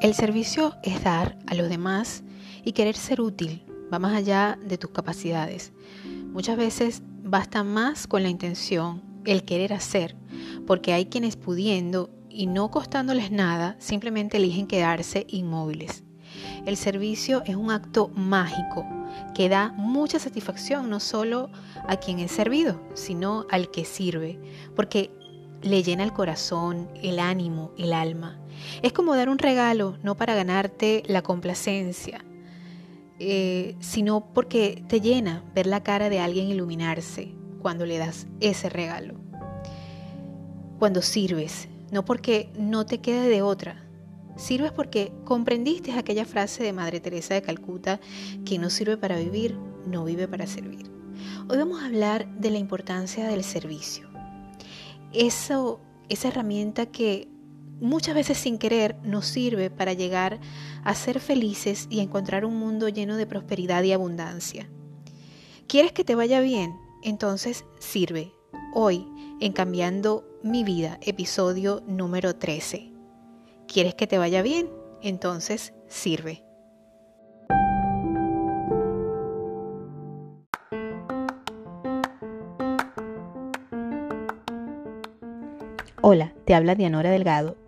El servicio es dar a los demás y querer ser útil, va más allá de tus capacidades. Muchas veces basta más con la intención, el querer hacer, porque hay quienes pudiendo y no costándoles nada, simplemente eligen quedarse inmóviles. El servicio es un acto mágico que da mucha satisfacción no solo a quien es servido, sino al que sirve, porque le llena el corazón, el ánimo, el alma. Es como dar un regalo, no para ganarte la complacencia, eh, sino porque te llena ver la cara de alguien iluminarse cuando le das ese regalo. Cuando sirves, no porque no te quede de otra, sirves porque comprendiste aquella frase de Madre Teresa de Calcuta, que no sirve para vivir, no vive para servir. Hoy vamos a hablar de la importancia del servicio. Eso, esa herramienta que muchas veces sin querer nos sirve para llegar a ser felices y encontrar un mundo lleno de prosperidad y abundancia. ¿Quieres que te vaya bien? Entonces sirve. Hoy, en Cambiando mi vida, episodio número 13. ¿Quieres que te vaya bien? Entonces sirve. Hola, te habla Dianora Delgado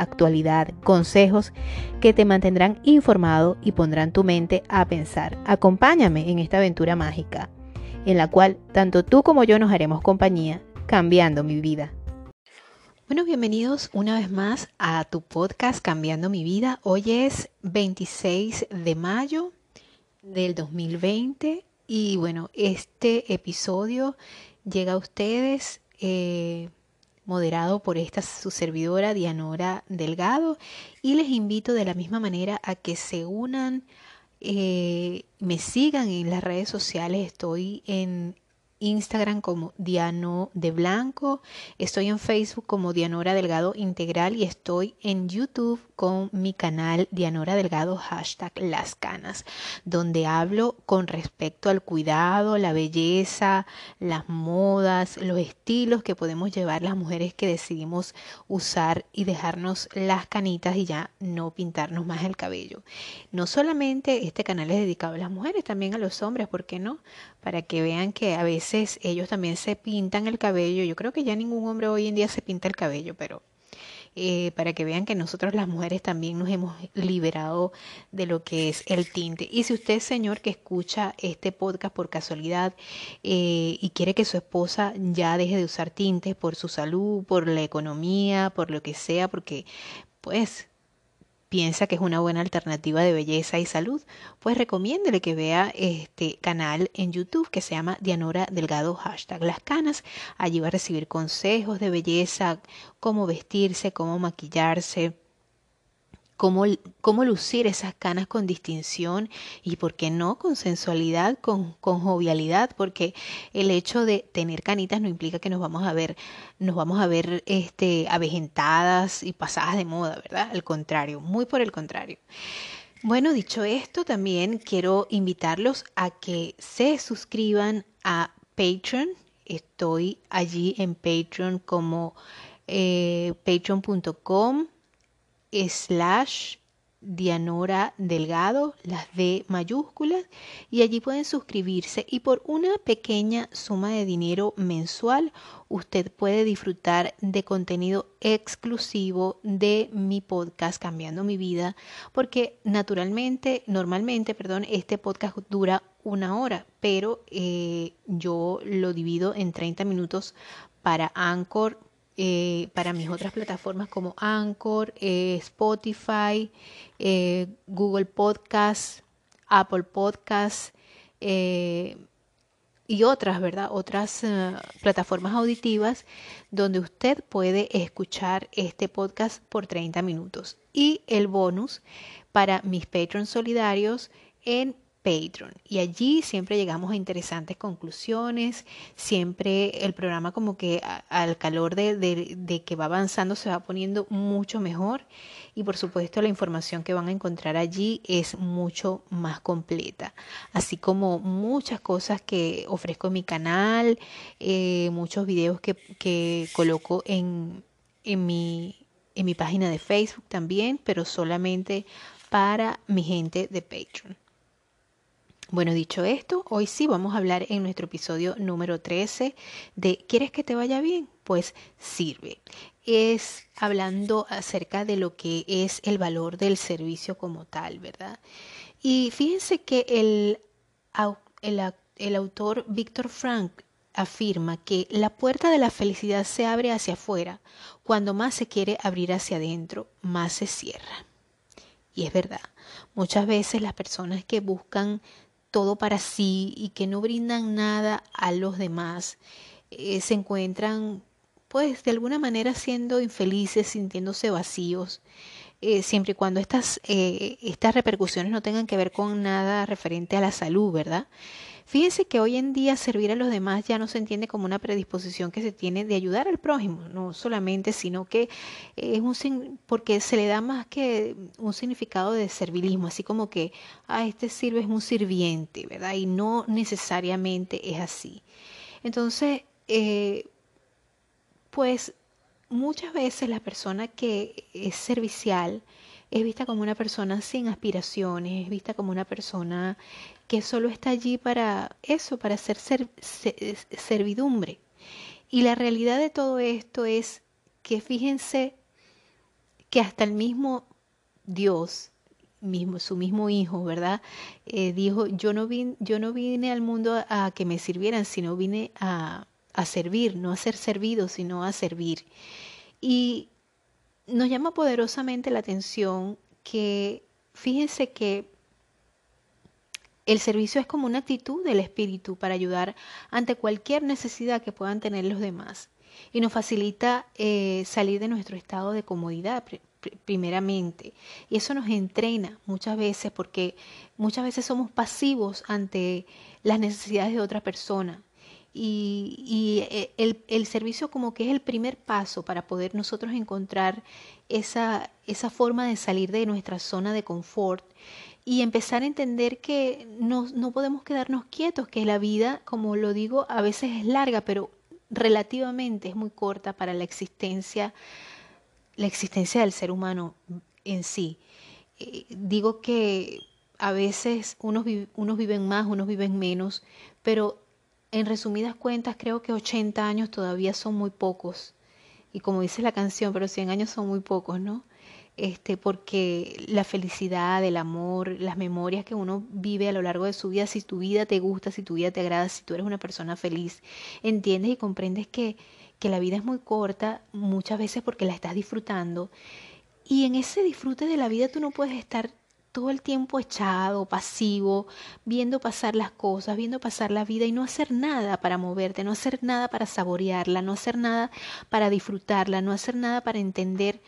actualidad, consejos que te mantendrán informado y pondrán tu mente a pensar. Acompáñame en esta aventura mágica, en la cual tanto tú como yo nos haremos compañía, cambiando mi vida. Bueno, bienvenidos una vez más a tu podcast Cambiando mi vida. Hoy es 26 de mayo del 2020 y bueno, este episodio llega a ustedes eh, moderado por esta su servidora Dianora Delgado y les invito de la misma manera a que se unan, eh, me sigan en las redes sociales, estoy en Instagram como Diano de Blanco, estoy en Facebook como Dianora Delgado Integral y estoy en YouTube con mi canal Dianora Delgado hashtag Las Canas, donde hablo con respecto al cuidado, la belleza, las modas, los estilos que podemos llevar las mujeres que decidimos usar y dejarnos las canitas y ya no pintarnos más el cabello. No solamente este canal es dedicado a las mujeres, también a los hombres, ¿por qué no? Para que vean que a veces ellos también se pintan el cabello. Yo creo que ya ningún hombre hoy en día se pinta el cabello, pero eh, para que vean que nosotros las mujeres también nos hemos liberado de lo que es el tinte. Y si usted, señor, que escucha este podcast por casualidad eh, y quiere que su esposa ya deje de usar tintes por su salud, por la economía, por lo que sea, porque pues piensa que es una buena alternativa de belleza y salud, pues recomiéndele que vea este canal en YouTube que se llama Dianora Delgado hashtag Las Canas. Allí va a recibir consejos de belleza, cómo vestirse, cómo maquillarse cómo, lucir esas canas con distinción y, ¿por qué no?, con sensualidad, con, con jovialidad, porque el hecho de tener canitas no implica que nos vamos a ver, nos vamos a ver este, avejentadas y pasadas de moda, ¿verdad? Al contrario, muy por el contrario. Bueno, dicho esto, también quiero invitarlos a que se suscriban a Patreon. Estoy allí en Patreon como eh, patreon.com slash Dianora Delgado, las D mayúsculas, y allí pueden suscribirse. Y por una pequeña suma de dinero mensual usted puede disfrutar de contenido exclusivo de mi podcast Cambiando mi vida, porque naturalmente, normalmente, perdón, este podcast dura una hora, pero eh, yo lo divido en 30 minutos para Anchor, eh, para mis otras plataformas como Anchor, eh, Spotify, eh, Google Podcast, Apple Podcast y otras, ¿verdad? Otras plataformas auditivas donde usted puede escuchar este podcast por 30 minutos. Y el bonus para mis patrons solidarios en Patreon y allí siempre llegamos a interesantes conclusiones, siempre el programa como que al calor de, de, que va avanzando se va poniendo mucho mejor y por supuesto la información que van a encontrar allí es mucho más completa, así como muchas cosas que ofrezco en mi canal, eh, muchos videos que, que coloco en, en, mi, en mi página de Facebook también, pero solamente para mi gente de Patreon. Bueno, dicho esto, hoy sí vamos a hablar en nuestro episodio número 13 de ¿Quieres que te vaya bien? Pues sirve. Es hablando acerca de lo que es el valor del servicio como tal, ¿verdad? Y fíjense que el, el, autor Víctor Frank afirma que la puerta de la felicidad se abre hacia afuera. Cuando más se quiere abrir hacia adentro, más se cierra. Y es verdad, muchas veces las personas que buscan todo para sí y que no brindan nada a los demás, eh, se encuentran pues de alguna manera siendo infelices, sintiéndose vacíos, eh, siempre y cuando estas, eh, estas repercusiones no tengan que ver con nada referente a la salud, ¿verdad? Fíjense que hoy en día servir a los demás ya no se entiende como una predisposición que se tiene de ayudar al prójimo, no solamente, sino que es un porque se le da más que un significado de servilismo, así como que a ah, este sirve es un sirviente, ¿verdad? Y no necesariamente es así. Entonces, eh, pues muchas veces la persona que es servicial es vista como una persona sin aspiraciones, es vista como una persona que solo está allí para eso, para hacer servidumbre. Y la realidad de todo esto es que fíjense que hasta el mismo Dios, mismo, su mismo hijo, ¿verdad? Eh, dijo, yo no, vine, yo no vine al mundo a, que me sirvieran, sino vine a, a servir, no a ser servido, sino a servir. Y nos llama poderosamente la atención que fíjense que el servicio es como una actitud del espíritu para ayudar ante cualquier necesidad que puedan tener los demás y nos facilita eh, salir de nuestro estado de comodidad primeramente. Y eso nos entrena muchas veces porque muchas veces somos pasivos ante las necesidades de otra persona y, eh, el, el, servicio como que es el primer paso para poder nosotros encontrar esa, esa forma de salir de nuestra zona de confort y empezar a entender que no, no podemos quedarnos quietos, que la vida, como lo digo, a veces es larga, pero relativamente es muy corta para la existencia, la existencia del ser humano en sí. Eh, digo que a veces unos, unos viven más, unos viven menos, pero en resumidas cuentas, creo que 80 años todavía son muy pocos. Y como dice la canción, pero 100 años son muy pocos, ¿no? Este, porque la felicidad, el amor, las memorias que uno vive a lo largo de su vida, si tu vida te gusta, si tu vida te agrada, si tú eres una persona feliz, entiendes y comprendes que, que la vida es muy corta, muchas veces porque la estás disfrutando. Y en ese disfrute de la vida tú no puedes estar todo el tiempo echado, pasivo, viendo pasar las cosas, viendo pasar la vida y no hacer nada para moverte, no hacer nada para saborearla, no hacer nada para disfrutarla, no hacer nada para entender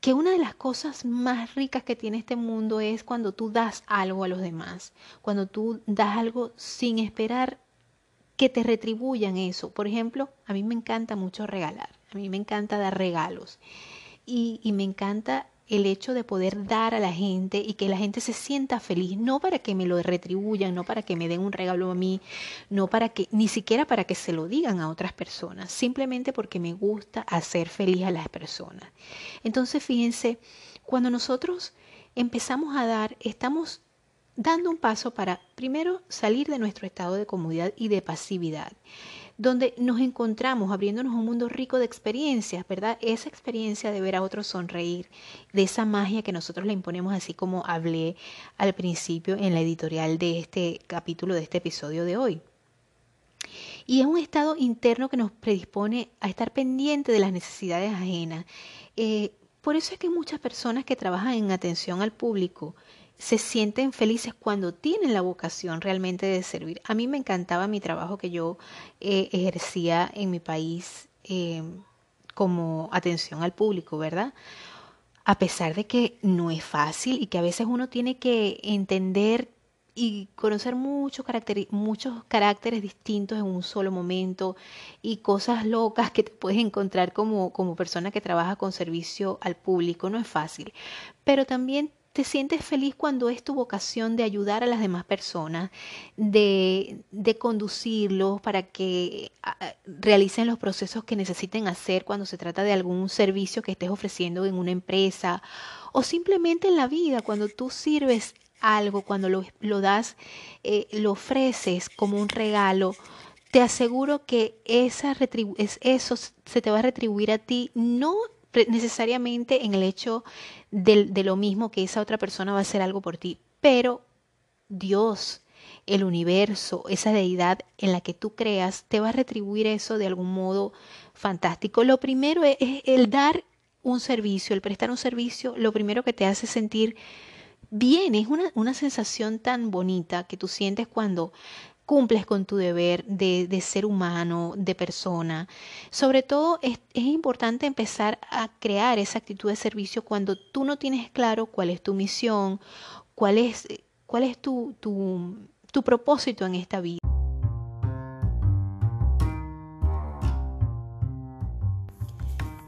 que una de las cosas más ricas que tiene este mundo es cuando tú das algo a los demás, cuando tú das algo sin esperar que te retribuyan eso. Por ejemplo, a mí me encanta mucho regalar, a mí me encanta dar regalos y, me encanta el hecho de poder dar a la gente y que la gente se sienta feliz, no para que me lo retribuyan, no para que me den un regalo a mí, no para que, ni siquiera para que se lo digan a otras personas, simplemente porque me gusta hacer feliz a las personas. Entonces, fíjense, cuando nosotros empezamos a dar, estamos dando un paso para primero salir de nuestro estado de comodidad y de pasividad donde nos encontramos abriéndonos un mundo rico de experiencias, ¿verdad? Esa experiencia de ver a otros sonreír, de esa magia que nosotros le imponemos, así como hablé al principio en la editorial de este capítulo, de este episodio de hoy. Y es un estado interno que nos predispone a estar pendiente de las necesidades ajenas. Eh, por eso es que muchas personas que trabajan en atención al público se sienten felices cuando tienen la vocación realmente de servir. A mí me encantaba mi trabajo que yo eh, ejercía en mi país em, como atención al público, ¿verdad? A pesar de que no es fácil y que a veces uno tiene que entender y conocer muchos muchos caracteres distintos en un solo momento y cosas locas que te puedes encontrar como, como persona que trabaja con servicio al público. No es fácil, pero también te sientes feliz cuando es tu vocación de ayudar a las demás personas, de, de conducirlos para que realicen los procesos que necesiten hacer cuando se trata de algún servicio que estés ofreciendo en una empresa o simplemente en la vida, cuando tú sirves algo, cuando lo, lo das, eh, lo ofreces como un regalo, te aseguro que esa es, eso se te va a retribuir a ti, no necesariamente en el hecho de, lo mismo que esa otra persona va a hacer algo por ti, pero Dios, el universo, esa deidad en la que tú creas, te va a retribuir eso de algún modo fantástico. Lo primero es, el dar un servicio, el prestar un servicio, lo primero que te hace sentir bien, es una, una sensación tan bonita que tú sientes cuando cumples con tu deber de, ser humano, de persona. Sobre todo es, es, importante empezar a crear esa actitud de servicio cuando tú no tienes claro cuál es tu misión, cuál es, cuál es tu, tu, tu propósito en esta vida.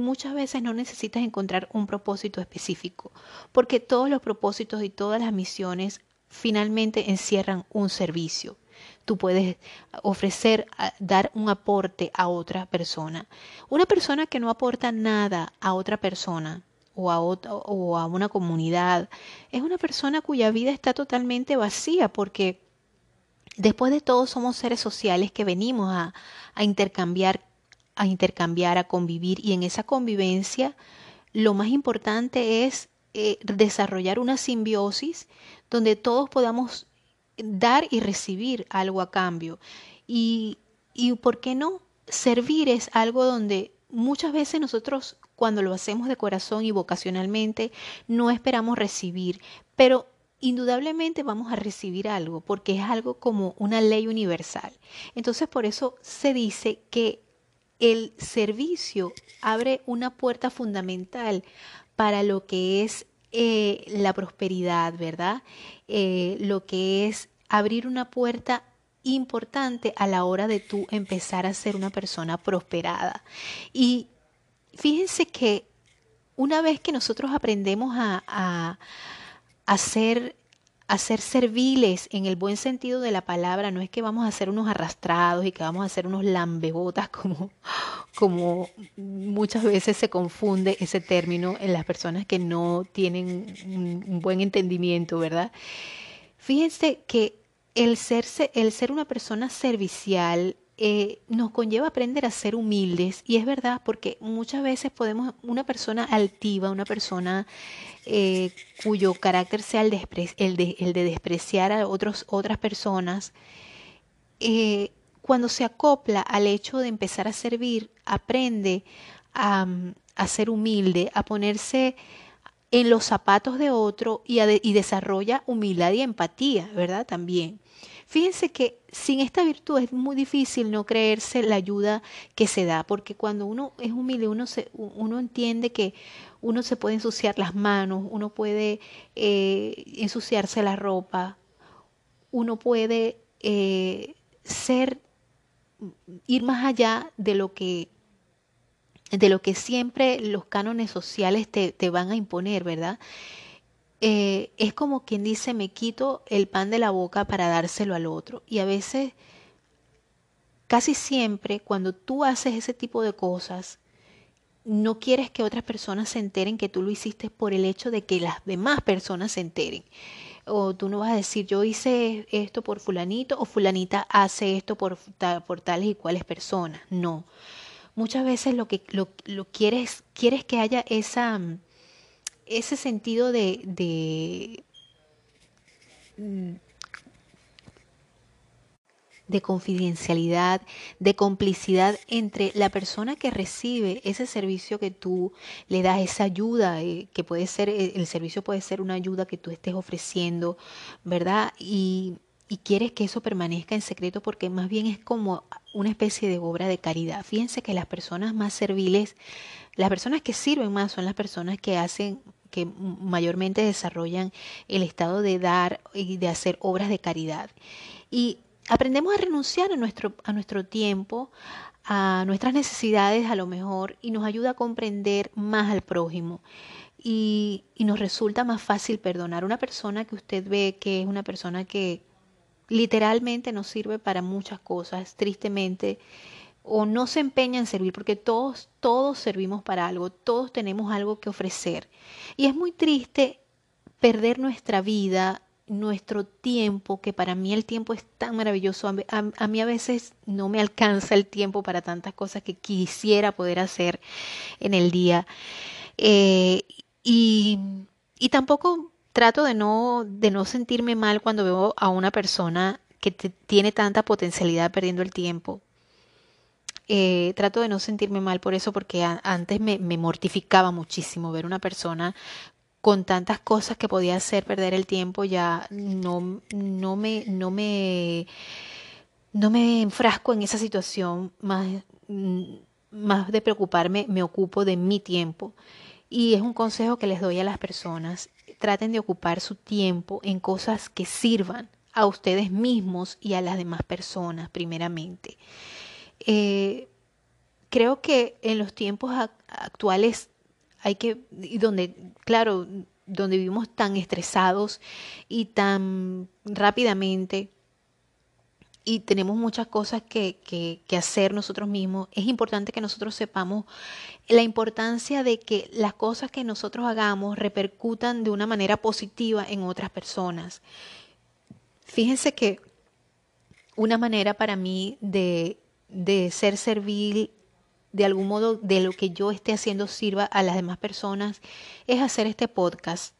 Muchas veces no necesitas encontrar un propósito específico, porque todos los propósitos y todas las misiones finalmente encierran un servicio. Tú puedes ofrecer, dar un aporte a otra persona. Una persona que no aporta nada a otra persona o a, otra, o a una comunidad es una persona cuya vida está totalmente vacía porque después de todo somos seres sociales que venimos a, a intercambiar, a intercambiar, a convivir y en esa convivencia lo más importante es eh, desarrollar una simbiosis donde todos podamos dar y recibir algo a cambio. Y, y ¿por qué no? Servir es algo donde muchas veces nosotros cuando lo hacemos de corazón y vocacionalmente no esperamos recibir, pero indudablemente vamos a recibir algo porque es algo como una ley universal. Entonces por eso se dice que el servicio abre una puerta fundamental para lo que es eh, la prosperidad, ¿verdad? Eh, lo que es abrir una puerta importante a la hora de tú empezar a ser una persona prosperada. Y fíjense que una vez que nosotros aprendemos a, a, a ser a ser serviles en el buen sentido de la palabra, no es que vamos a ser unos arrastrados y que vamos a ser unos lambebotas como, como muchas veces se confunde ese término en las personas que no tienen un, buen entendimiento, ¿verdad? Fíjense que el ser, el ser una persona servicial eh, nos conlleva aprender a ser humildes y es verdad porque muchas veces podemos, una persona altiva, una persona eh, cuyo carácter sea el de, despreciar a otros, otras personas, eh, cuando se acopla al hecho de empezar a servir, aprende a, a ser humilde, a ponerse en los zapatos de otro y, y desarrolla humildad y empatía, ¿verdad? También. Fíjense que sin esta virtud es muy difícil no creerse la ayuda que se da, porque cuando uno es humilde, uno, se, uno entiende que uno se puede ensuciar las manos, uno puede eh, ensuciarse la ropa, uno puede eh, ser, ir más allá de lo que de lo que siempre los cánones sociales te, te van a imponer, ¿verdad? Eh, es como quien dice, me quito el pan de la boca para dárselo al otro. Y a veces, casi siempre, cuando tú haces ese tipo de cosas, no quieres que otras personas se enteren que tú lo hiciste por el hecho de que las demás personas se enteren. O tú no vas a decir, yo hice esto por fulanito o fulanita hace esto por, por tales y cuales personas. No. Muchas veces lo que lo, quieres, quieres que haya esa ese sentido de, de, de confidencialidad, de complicidad entre la persona que recibe ese servicio que tú le das, esa ayuda, eh, que puede ser, eh, el servicio puede ser una ayuda que tú estés ofreciendo, ¿verdad? Y, y quieres que eso permanezca en secreto porque más bien es como una especie de obra de caridad. Fíjense que las personas más serviles, las personas que sirven más son las personas que hacen que mayormente desarrollan el estado de dar y de hacer obras de caridad. Y aprendemos a renunciar a nuestro, a nuestro tiempo, a nuestras necesidades a lo mejor, y nos ayuda a comprender más al prójimo. Y, y nos resulta más fácil perdonar. Una persona que usted ve que es una persona que literalmente no sirve para muchas cosas, tristemente, o no se empeña en servir, porque todos, todos servimos para algo, todos tenemos algo que ofrecer. Y es muy triste perder nuestra vida nuestro tiempo, que para mí el tiempo es tan maravilloso. A, mí a veces no me alcanza el tiempo para tantas cosas que quisiera poder hacer en el día. Eh, y, y, tampoco trato de no, de no sentirme mal cuando veo a una persona que tiene tanta potencialidad perdiendo el tiempo. Eh, trato de no sentirme mal por eso porque antes me, me mortificaba muchísimo ver una persona con tantas cosas que podía hacer perder el tiempo, ya no, no me, no me, no me enfrasco en esa situación, más, mm, más de preocuparme, me ocupo de mi tiempo. Y es un consejo que les doy a las personas. Traten de ocupar su tiempo en cosas que sirvan a ustedes mismos y a las demás personas, primeramente. Eh, creo que en los tiempos actuales hay que, y donde, claro, donde vivimos tan estresados y tan rápidamente y tenemos muchas cosas que, que, que, hacer nosotros mismos, es importante que nosotros sepamos la importancia de que las cosas que nosotros hagamos repercutan de una manera positiva en otras personas. Fíjense que una manera para mí de, de ser servil de algún modo de lo que yo esté haciendo sirva a las demás personas, es hacer este podcast.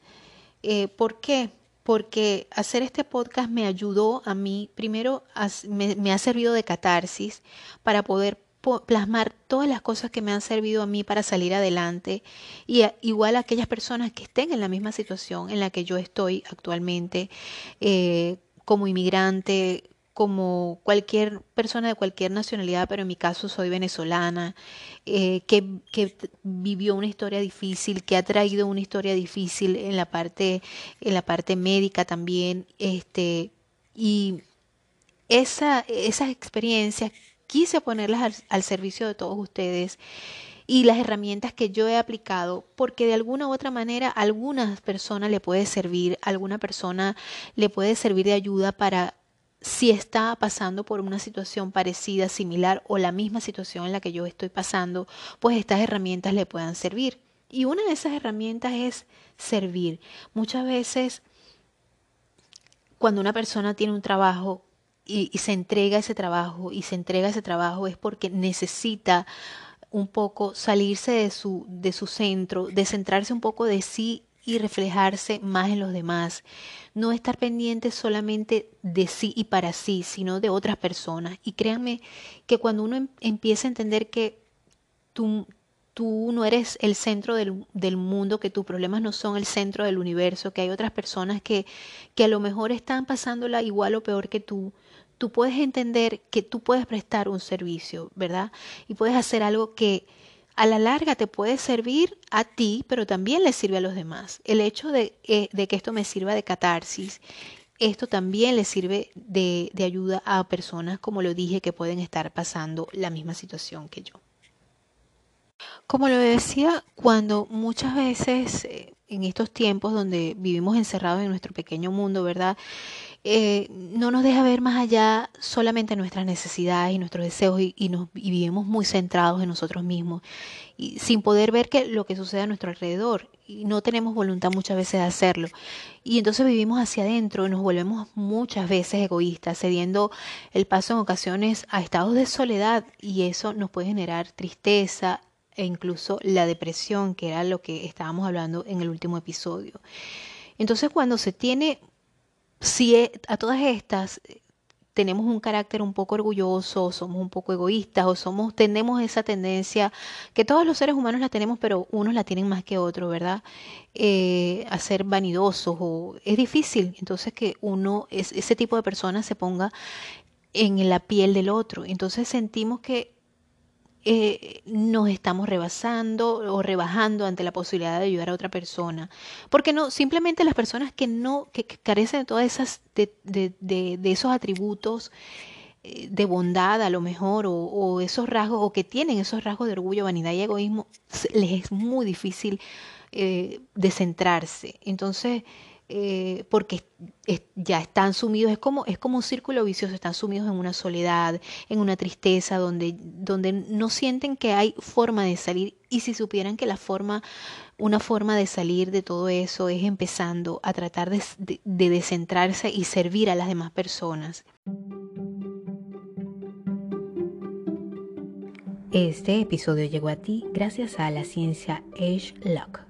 Eh, ¿Por qué? Porque hacer este podcast me ayudó a mí, primero me, ha servido de catarsis para poder plasmar todas las cosas que me han servido a mí para salir adelante y igual a aquellas personas que estén en la misma situación en la que yo estoy actualmente eh, como inmigrante, como cualquier persona de cualquier nacionalidad, pero en mi caso soy venezolana, eh, que, vivió una historia difícil, que ha traído una historia difícil en la parte, en la parte médica también, este, y esa, esas experiencias quise ponerlas al, al servicio de todos ustedes y las herramientas que yo he aplicado, porque de alguna u otra manera a algunas personas le puede servir, a alguna persona le puede servir de ayuda para si está pasando por una situación parecida, similar o la misma situación en la que yo estoy pasando, pues estas herramientas le puedan servir. Y una de esas herramientas es servir. Muchas veces, cuando una persona tiene un trabajo y, se entrega ese trabajo y se entrega ese trabajo es porque necesita un poco salirse de su, de su centro, descentrarse un poco de sí y reflejarse más en los demás. No estar pendiente solamente de sí y para sí, sino de otras personas. Y créanme que cuando uno em, empieza a entender que tú, tú no eres el centro del, del, mundo, que tus problemas no son el centro del universo, que hay otras personas que, que a lo mejor están pasándola igual o peor que tú, tú puedes entender que tú puedes prestar un servicio, ¿verdad? Y puedes hacer algo que a la larga te puede servir a ti, pero también le sirve a los demás. El hecho de, eh, que esto me sirva de catarsis, esto también le sirve de, ayuda a personas, como lo dije, que pueden estar pasando la misma situación que yo. Como lo decía, cuando muchas veces eh, en estos tiempos donde vivimos encerrados en nuestro pequeño mundo, ¿verdad? Eh, no nos deja ver más allá solamente nuestras necesidades y nuestros deseos y, nos, vivimos muy centrados en nosotros mismos y sin poder ver que lo que sucede a nuestro alrededor y no tenemos voluntad muchas veces de hacerlo. Y entonces vivimos hacia adentro y nos volvemos muchas veces egoístas cediendo el paso en ocasiones a estados de soledad y eso nos puede generar tristeza e incluso la depresión que era lo que estábamos hablando en el último episodio. Entonces cuando se tiene si e, a todas estas tenemos un carácter un poco orgulloso, somos un poco egoístas, o somos, tenemos esa tendencia, que todos los seres humanos la tenemos, pero unos la tienen más que otros, ¿verdad? Eh, a ser vanidosos, o es difícil, entonces que uno, es, ese tipo de persona se ponga en la piel del otro. Entonces sentimos que eh, nos estamos rebasando o rebajando ante la posibilidad de ayudar a otra persona. Porque no, simplemente las personas que no, que, carecen de todas esas, de, de, de, esos atributos eh, de bondad a lo mejor, o, o, esos rasgos, o que tienen esos rasgos de orgullo, vanidad y egoísmo, les es muy difícil eh, descentrarse. Entonces, eh, porque ya están sumidos, es como, es como un círculo vicioso, están sumidos en una soledad, en una tristeza, donde, donde no sienten que hay forma de salir. Y si supieran que la forma, una forma de salir de todo eso es empezando a tratar de, de descentrarse y servir a las demás personas. Este episodio llegó a ti gracias a la ciencia Age Lock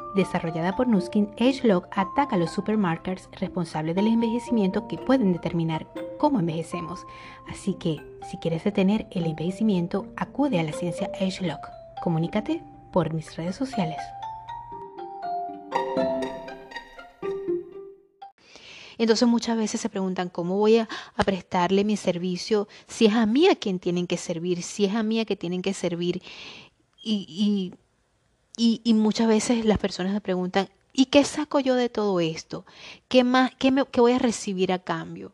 desarrollada por Nuskin, AgeLog ataca a los supermarkers responsables del envejecimiento que pueden determinar cómo envejecemos. Así que, si quieres detener el envejecimiento, acude a la ciencia AgeLog. Comunícate por mis redes sociales. Entonces muchas veces se preguntan cómo voy a, prestarle mi servicio si es a mí a quien tienen que servir, si es a mí a que tienen que servir. y y, muchas veces las personas me preguntan, ¿y qué saco yo de todo esto? ¿Qué, más, qué, me, qué voy a recibir a cambio?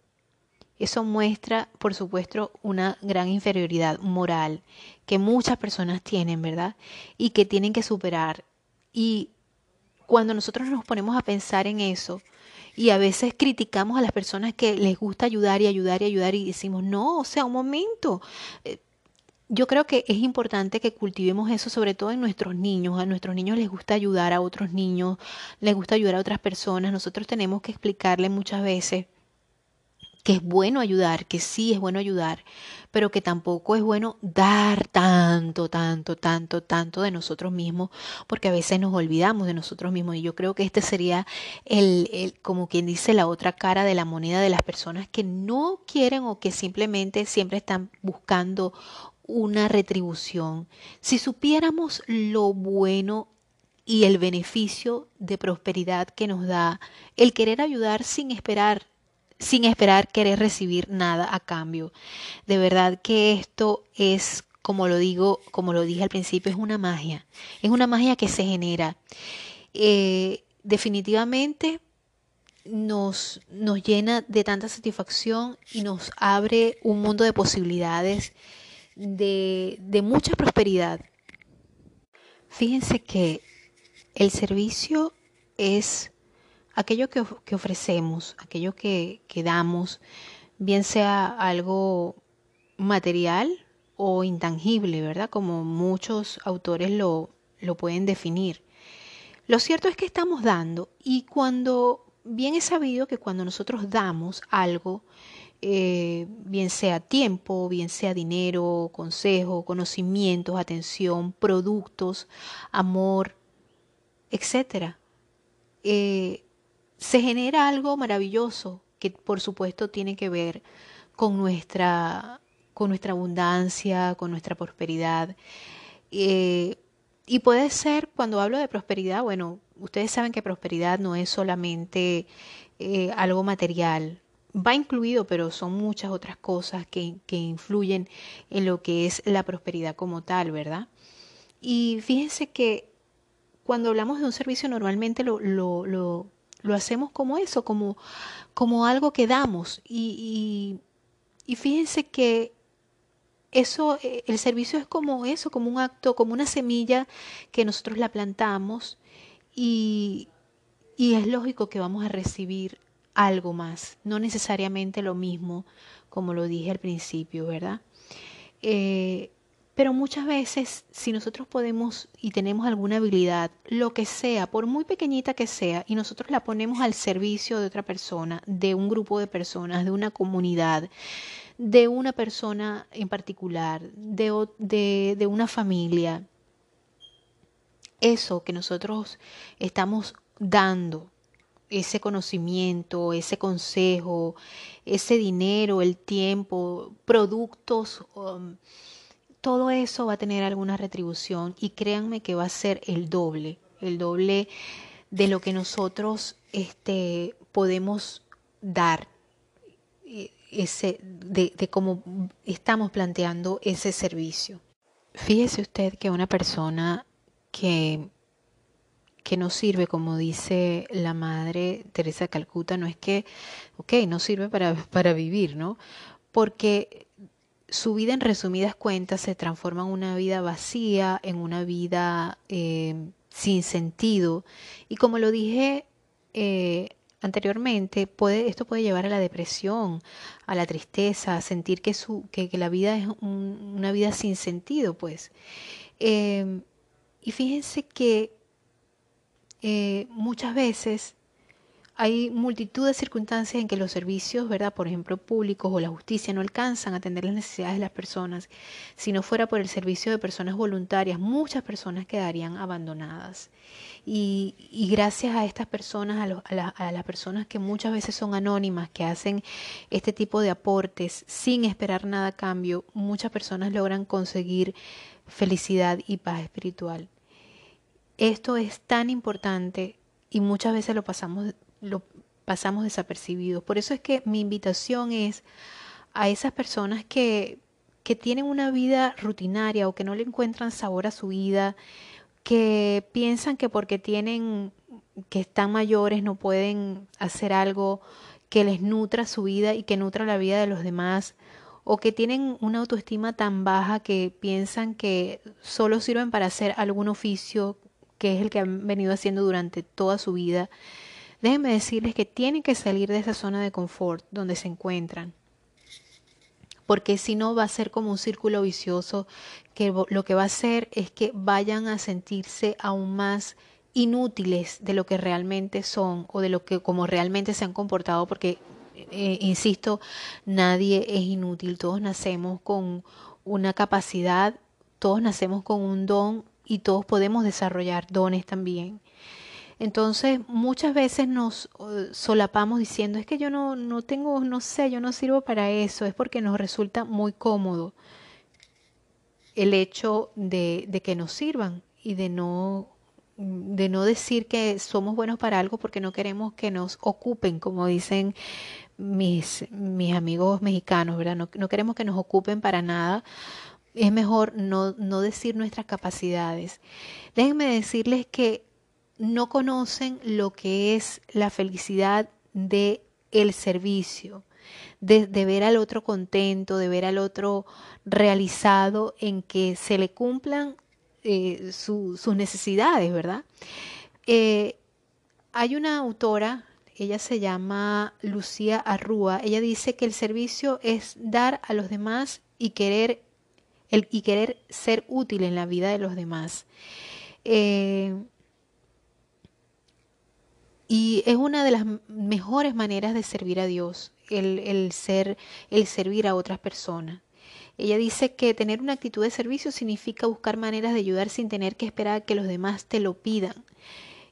Eso muestra, por supuesto, una gran inferioridad moral que muchas personas tienen, ¿verdad? Y que tienen que superar. Y cuando nosotros nos ponemos a pensar en eso, y a veces criticamos a las personas que les gusta ayudar y ayudar y ayudar y decimos, no, o sea, un momento, eh, yo creo que es importante que cultivemos eso, sobre todo en nuestros niños. A nuestros niños les gusta ayudar a otros niños, les gusta ayudar a otras personas. Nosotros tenemos que explicarles muchas veces que es bueno ayudar, que sí es bueno ayudar, pero que tampoco es bueno dar tanto, tanto, tanto, tanto de nosotros mismos, porque a veces nos olvidamos de nosotros mismos. Y yo creo que este sería el, el, como quien dice, la otra cara de la moneda de las personas que no quieren o que simplemente siempre están buscando una retribución. Si supiéramos lo bueno y el beneficio de prosperidad que nos da el querer ayudar sin esperar sin esperar querer recibir nada a cambio. De verdad que esto es, como lo digo, como lo dije al principio, es una magia. Es una magia que se genera. Eh, definitivamente nos, nos llena de tanta satisfacción y nos abre un mundo de posibilidades de, de mucha prosperidad. Fíjense que el servicio es aquello que, que ofrecemos, aquello que, que, damos, bien sea algo material o intangible, ¿verdad? Como muchos autores lo, lo pueden definir. Lo cierto es que estamos dando y cuando, bien es sabido que cuando nosotros damos algo, eh, bien sea tiempo, bien sea dinero, consejo, conocimientos, atención, productos, amor, etc. Eh, se genera algo maravilloso que por supuesto tiene que ver con nuestra, con nuestra abundancia, con nuestra prosperidad. Eh, y puede ser, cuando hablo de prosperidad, bueno, ustedes saben que prosperidad no es solamente algo material, va incluido, pero son muchas otras cosas que, que, influyen en lo que es la prosperidad como tal, ¿verdad? Y fíjense que cuando hablamos de un servicio normalmente lo, lo, lo, lo hacemos como eso, como, como algo que damos. Y, y, fíjense que eso, eh, el servicio es como eso, como un acto, como una semilla que nosotros la plantamos y, y es lógico que vamos a recibir algo más, no necesariamente lo mismo como lo dije al principio, ¿verdad? Eh, pero muchas veces, si nosotros podemos y tenemos alguna habilidad, lo que sea, por muy pequeñita que sea, y nosotros la ponemos al servicio de otra persona, de un grupo de personas, de una comunidad, de una persona en particular, de, de, de una familia, eso que nosotros estamos dando, ese conocimiento, ese consejo, ese dinero, el tiempo, productos, um, todo eso va a tener alguna retribución y créanme que va a ser el doble, el doble de lo que nosotros este, podemos dar, ese, de, de cómo estamos planteando ese servicio. Fíjese usted que una persona que, que no sirve, como dice la madre Teresa Calcuta, no es que, ok, no sirve para, para vivir, ¿no? Porque su vida en resumidas cuentas se transforma en una vida vacía, en una vida eh, sin sentido. Y como lo dije eh, anteriormente, puede, esto puede llevar a la depresión, a la tristeza, a sentir que, su, que, que la vida es una vida sin sentido, pues. Eh, y fíjense que eh, muchas veces hay multitud de circunstancias en que los servicios, ¿verdad? Por ejemplo, públicos o la justicia no alcanzan a atender las necesidades de las personas. Si no fuera por el servicio de personas voluntarias, muchas personas quedarían abandonadas. Y, gracias a estas personas, a, a, a, las personas que muchas veces son anónimas, que hacen este tipo de aportes sin esperar nada a cambio, muchas personas logran conseguir felicidad y paz espiritual. Esto es tan importante y muchas veces lo pasamos, lo pasamos desapercibidos. Por eso es que mi invitación es a esas personas que, que tienen una vida rutinaria o que no le encuentran sabor a su vida, que piensan que porque tienen, que están mayores no pueden hacer algo que les nutra su vida y que nutra la vida de los demás, o que tienen una autoestima tan baja que piensan que solo sirven para hacer algún oficio que es el que han venido haciendo durante toda su vida, déjenme decirles que tienen que salir de esa zona de confort donde se encuentran. Porque si no va a ser como un círculo vicioso que lo que va a hacer es que vayan a sentirse aún más inútiles de lo que realmente son o de lo que como realmente se han comportado porque eh, insisto nadie es inútil todos nacemos con una capacidad todos nacemos con un don y todos podemos desarrollar dones también. Entonces, muchas veces nos uh, solapamos diciendo, es que yo no, no tengo, no sé, yo no sirvo para eso, es porque nos resulta muy cómodo el hecho de, de que nos sirvan y de no, de no decir que somos buenos para algo porque no queremos que nos ocupen, como dicen mis, mis amigos mexicanos, ¿verdad? No, no queremos que nos ocupen para nada es mejor no, no decir nuestras capacidades. Déjenme decirles que no conocen lo que es la felicidad de el servicio, de, ver al otro contento, de ver al otro realizado en que se le cumplan eh, su, sus necesidades, ¿verdad? Eh, hay una autora, ella se llama Lucía Arrúa, ella dice que el servicio es dar a los demás y querer y querer ser útil en la vida de los demás. Eh, y es una de las mejores maneras de servir a Dios, el, el, ser, el servir a otras personas. Ella dice que tener una actitud de servicio significa buscar maneras de ayudar sin tener que esperar a que los demás te lo pidan.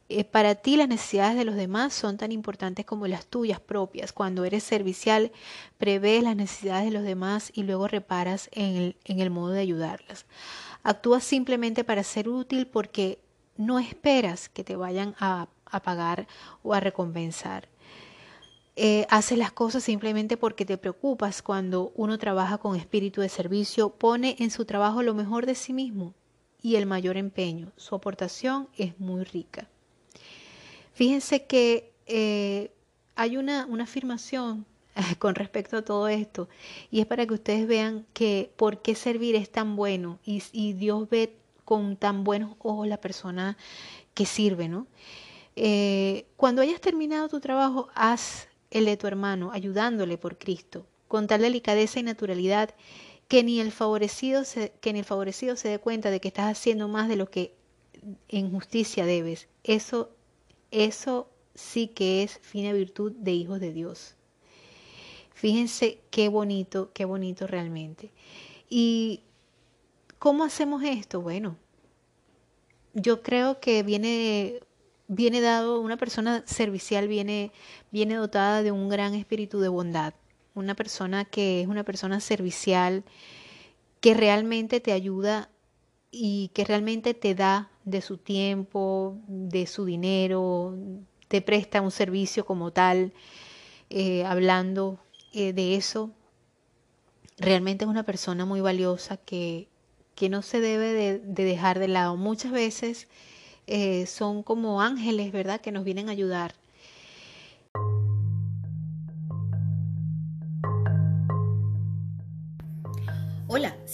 Eh, para ti las necesidades de los demás son tan importantes como las tuyas propias. Cuando eres servicial, prevés las necesidades de los demás y luego reparas en el, modo de ayudarlas. Actúas simplemente para ser útil porque no esperas que te vayan a, a pagar o a recompensar. Eh, haces las cosas simplemente porque te preocupas cuando uno trabaja con espíritu de servicio, pone en su trabajo lo mejor de sí mismo y el mayor empeño. Su aportación es muy rica. Fíjense que eh, hay una, una afirmación con respecto a todo esto y es para que ustedes vean que por qué servir es tan bueno y, Dios ve con tan buenos ojos la persona que sirve, ¿no? Eh, cuando hayas terminado tu trabajo, haz el de tu hermano, ayudándole por Cristo. con tal delicadeza y naturalidad que ni el favorecido se, que ni el favorecido se dé cuenta de que estás haciendo más de lo que en justicia debes. Eso, eso sí que es fina virtud de hijos de Dios. Fíjense qué bonito, qué bonito realmente. ¿Y cómo hacemos esto? Bueno, yo creo que viene, viene dado, una persona servicial viene, viene dotada de un gran espíritu de bondad. Una persona que es una persona servicial, que realmente te ayuda y que realmente te da de su tiempo, de su dinero, te presta un servicio como tal, eh, hablando eh, de eso, realmente es una persona muy valiosa que, que no se debe de, dejar de lado. Muchas veces eh, son como ángeles, ¿verdad?, que nos vienen a ayudar.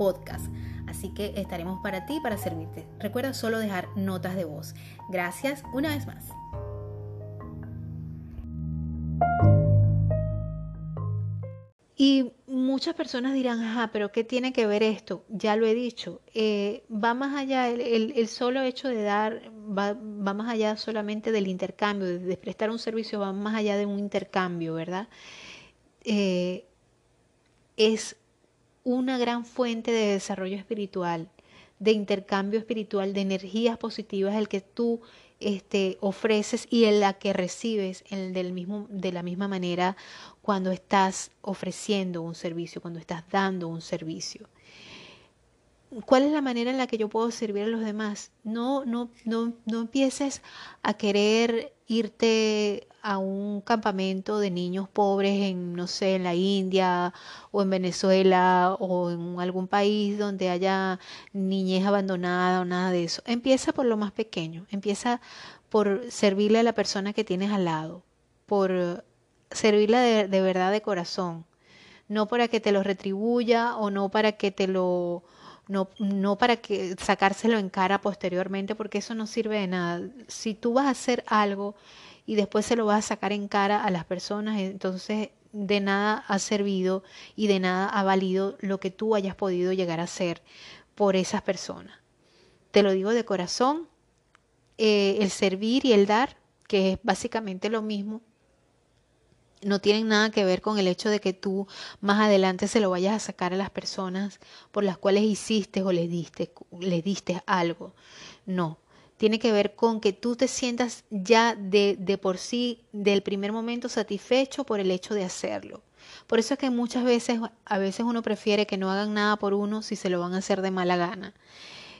podcast. Así que estaremos para ti, para servirte. Recuerda solo dejar notas de voz. Gracias una vez más. Y muchas personas dirán, ajá, pero ¿qué tiene que ver esto? Ya lo he dicho, eh, va más allá, el, solo hecho de dar, va, más allá solamente del intercambio, de, prestar un servicio, va más allá de un intercambio, ¿verdad? Eh, es una gran fuente de desarrollo espiritual, de intercambio espiritual, de energías positivas, el que tú este, ofreces y en la que recibes el del mismo, de la misma manera cuando estás ofreciendo un servicio, cuando estás dando un servicio. ¿Cuál es la manera en la que yo puedo servir a los demás? No, no, no, no empieces a querer irte a un campamento de niños pobres en, no sé, en la India o en Venezuela o en algún país donde haya niñez abandonada o nada de eso. Empieza por lo más pequeño, empieza por servirle a la persona que tienes al lado, por servirle de, de verdad de corazón, no para que te lo retribuya o no para que te lo no, no para que sacárselo en cara posteriormente, porque eso no sirve de nada. Si tú vas a hacer algo y después se lo vas a sacar en cara a las personas, entonces de nada ha servido y de nada ha valido lo que tú hayas podido llegar a hacer por esas personas. Te lo digo de corazón, eh, el servir y el dar, que es básicamente lo mismo, no tienen nada que ver con el hecho de que tú más adelante se lo vayas a sacar a las personas por las cuales hiciste o les diste, les diste algo. No, tiene que ver con que tú te sientas ya de, de por sí, del primer momento, satisfecho por el hecho de hacerlo. Por eso es que muchas veces, a veces uno prefiere que no hagan nada por uno si se lo van a hacer de mala gana.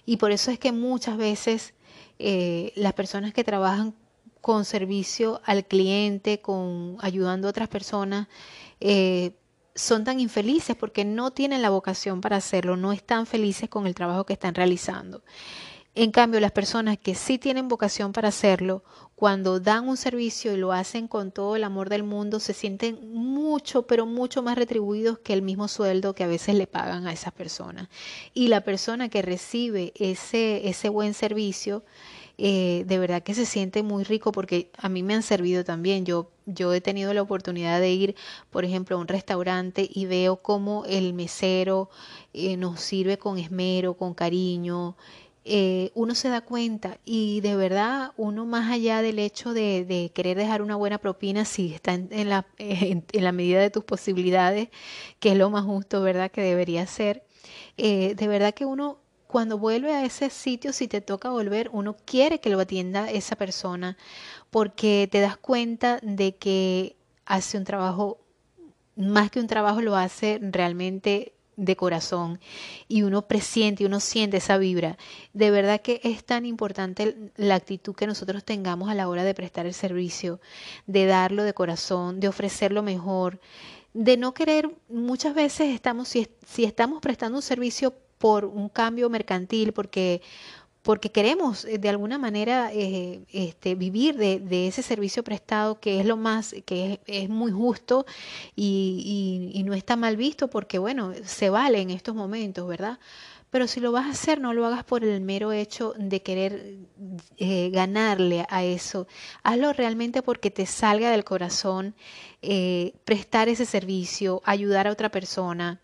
Y por eso es que muchas veces eh, las personas que trabajan con servicio al cliente, con ayudando a otras personas, eh, son tan infelices porque no tienen la vocación para hacerlo, no están felices con el trabajo que están realizando. En cambio, las personas que sí tienen vocación para hacerlo, cuando dan un servicio y lo hacen con todo el amor del mundo, se sienten mucho, pero mucho más retribuidos que el mismo sueldo que a veces le pagan a esas personas. Y la persona que recibe ese, ese buen servicio, eh, de verdad que se siente muy rico porque a mí me han servido también. Yo, yo he tenido la oportunidad de ir, por ejemplo, a un restaurante y veo cómo el mesero eh, nos sirve con esmero, con cariño. Eh, uno se da cuenta y de verdad uno más allá del hecho de, querer dejar una buena propina si está en, la, en, la medida de tus posibilidades, que es lo más justo, ¿verdad? Que debería ser. de verdad que uno cuando vuelve a ese sitio, si te toca volver, uno quiere que lo atienda esa persona porque te das cuenta de que hace un trabajo, más que un trabajo, lo hace realmente de corazón y uno presiente, uno siente esa vibra. De verdad que es tan importante la actitud que nosotros tengamos a la hora de prestar el servicio, de darlo de corazón, de ofrecer lo mejor, de no querer, muchas veces estamos, si, si estamos prestando un servicio por un cambio mercantil, porque porque queremos de alguna manera este, vivir de, ese servicio prestado que es lo más, que es, muy justo y, no está mal visto porque, bueno, se vale en estos momentos, ¿verdad? Pero si lo vas a hacer, no lo hagas por el mero hecho de querer eh, ganarle a eso. Hazlo realmente porque te salga del corazón eh, prestar ese servicio, ayudar a otra persona.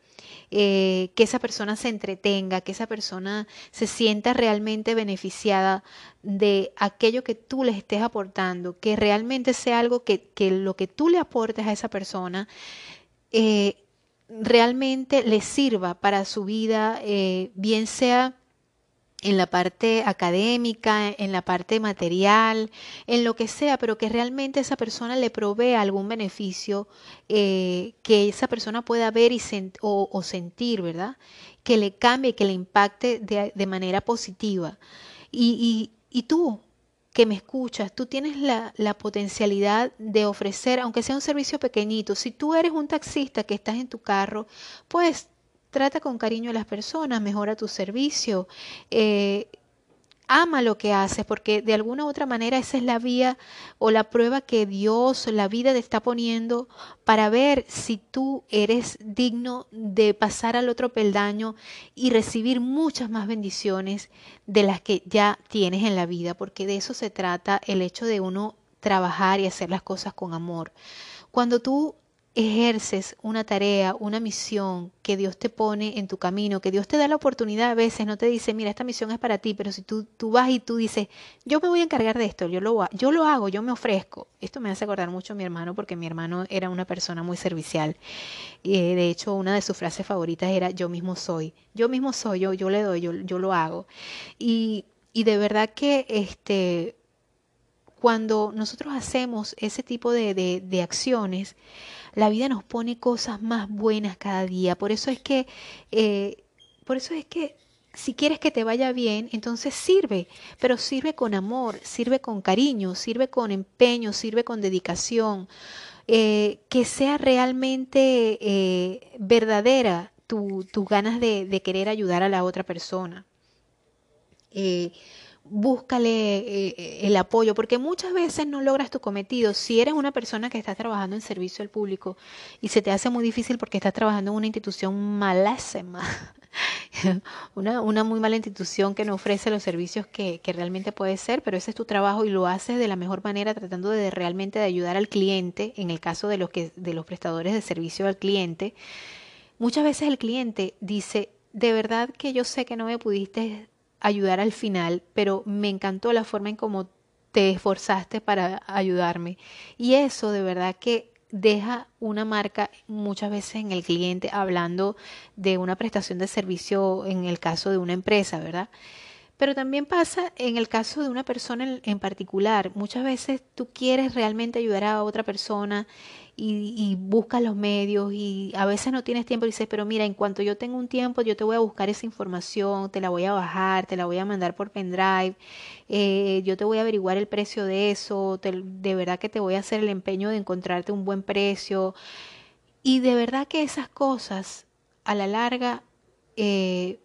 Eh, que esa persona se entretenga, que esa persona se sienta realmente beneficiada de aquello que tú le estés aportando, que realmente sea algo que, que lo que tú le aportes a esa persona eh, realmente le sirva para su vida, eh, bien sea en la parte académica, en la parte material, en lo que sea, pero que realmente esa persona le provee algún beneficio eh, que esa persona pueda ver y o, sentir, ¿verdad? Que le cambie, que le impacte de, manera positiva. Y, y, y tú, que me escuchas, tú tienes la, la, potencialidad de ofrecer, aunque sea un servicio pequeñito, si tú eres un taxista que estás en tu carro, pues trata con cariño a las personas, mejora tu servicio. Eh, ama lo que haces, porque de alguna u otra manera esa es la vía o la prueba que Dios, la vida te está poniendo para ver si tú eres digno de pasar al otro peldaño y recibir muchas más bendiciones de las que ya tienes en la vida, porque de eso se trata el hecho de uno trabajar y hacer las cosas con amor. Cuando tú ejerces una tarea, una misión que Dios te pone en tu camino, que Dios te da la oportunidad a veces, no te dice, mira, esta misión es para ti, pero si tú, tú vas y tú dices, yo me voy a encargar de esto, yo lo, yo lo hago, yo me ofrezco. Esto me hace acordar mucho a mi hermano porque mi hermano era una persona muy servicial. Y eh, de hecho, una de sus frases favoritas era, yo mismo soy, yo mismo soy, yo, yo le doy, yo, yo lo hago. Y, y de verdad que este, cuando nosotros hacemos ese tipo de, de, de acciones, la vida nos pone cosas más buenas cada día. Por eso es que, eh, por eso es que si quieres que te vaya bien, entonces sirve, pero sirve con amor, sirve con cariño, sirve con empeño, sirve con dedicación, eh, que sea realmente eh, verdadera tus ganas de, de, querer ayudar a la otra persona búscale eh, el apoyo, porque muchas veces no logras tu cometido. Si eres una persona que está trabajando en servicio al público y se te hace muy difícil porque estás trabajando en una institución malásima, una, una muy mala institución que no ofrece los servicios que, que realmente puede ser, pero ese es tu trabajo y lo haces de la mejor manera tratando de realmente de ayudar al cliente, en el caso de los, que, de los prestadores de servicio al cliente. Muchas veces el cliente dice, de verdad que yo sé que no me pudiste ayudar al final, pero me encantó la forma en cómo te esforzaste para ayudarme. Y eso de verdad que deja una marca muchas veces en el cliente hablando de una prestación de servicio en el caso de una empresa, ¿verdad? Pero también pasa en el caso de una persona en, particular. Muchas veces tú quieres realmente ayudar a otra persona y, buscas los medios y a veces no tienes tiempo y dices, pero mira, en cuanto yo tengo un tiempo, yo te voy a buscar esa información, te la voy a bajar, te la voy a mandar por pendrive, eh, yo te voy a averiguar el precio de eso, de verdad que te voy a hacer el empeño de encontrarte un buen precio. Y de verdad que esas cosas a la larga eh,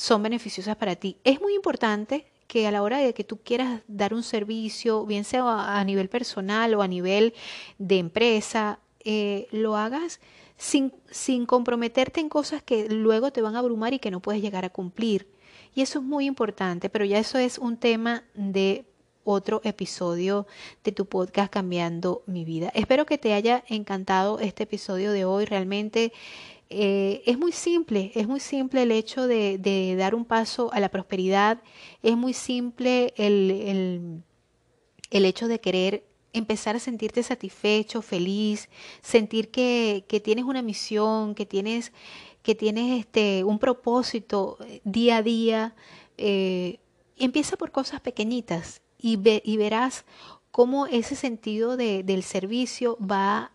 son beneficiosas para ti. Es muy importante que a la hora de que tú quieras dar un servicio, bien sea a nivel personal o a nivel de empresa, eh, lo hagas sin, sin comprometerte en cosas que luego te van a abrumar y que no puedes llegar a cumplir. Y eso es muy importante, pero ya eso es un tema de otro episodio de tu podcast Cambiando mi vida. Espero que te haya encantado este episodio de hoy. Realmente eh, es muy simple, es muy simple el hecho de, dar un paso a la prosperidad, es muy simple el, el, hecho de querer empezar a sentirte satisfecho, feliz, sentir que, que tienes una misión, que tienes, que tienes este, un propósito eh, día a día. Eh, empieza por cosas pequeñitas y, ve, y verás cómo ese sentido de, del servicio va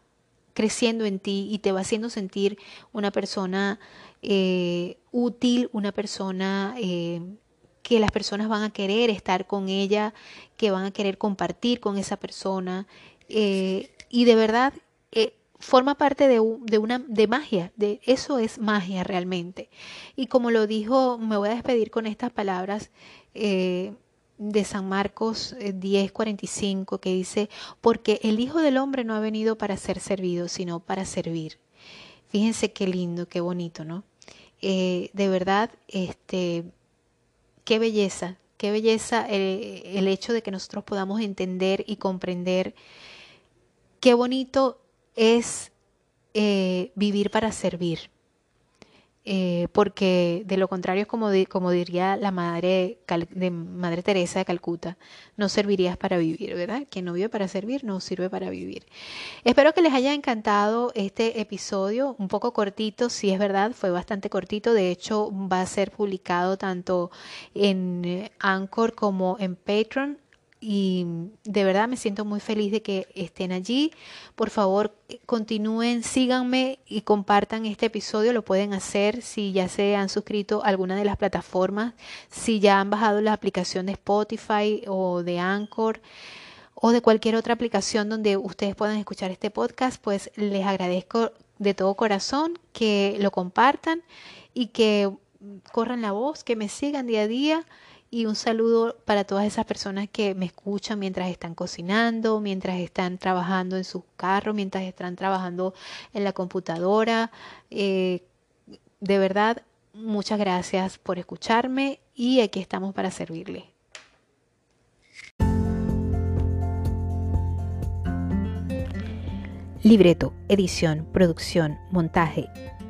creciendo en ti y te va haciendo sentir una persona eh, útil, una persona eh, que las personas van a querer estar con ella, que van a querer compartir con esa persona. Eh, y de verdad, forma parte de, una de magia, de eso es magia realmente. Y como lo dijo, me voy a despedir con estas palabras de San Marcos 10:45 eh, que dice, porque el Hijo del Hombre no ha venido para ser servido, sino para servir. Fíjense qué lindo, qué bonito, ¿no? Eh, de verdad, este, qué belleza, qué belleza el hecho de que nosotros podamos entender y comprender qué bonito es eh, vivir para servir. Eh, porque de lo contrario es como, como diría la madre, de madre Teresa de Calcuta, no servirías para vivir, ¿verdad? Quien no vive para servir no sirve para vivir. Espero que les haya encantado este episodio, un poco cortito, si es verdad, fue bastante cortito, de hecho va a ser publicado tanto en eh, Anchor como en Patreon y de verdad me siento muy feliz de que estén allí. Por favor, continúen, síganme y compartan este episodio. Lo pueden hacer si ya se han suscrito a alguna de las plataformas, si ya han bajado la aplicación de Spotify o de Anchor o de cualquier otra aplicación donde ustedes puedan escuchar este podcast, pues les agradezco de todo corazón que lo compartan y que corran la voz, que me sigan día a día y un saludo para todas esas personas que me escuchan mientras están cocinando, mientras están trabajando en sus carros, mientras están trabajando en la computadora. Eh, de verdad, muchas gracias por escucharme y aquí estamos para servirle. Libreto, edición, producción, montaje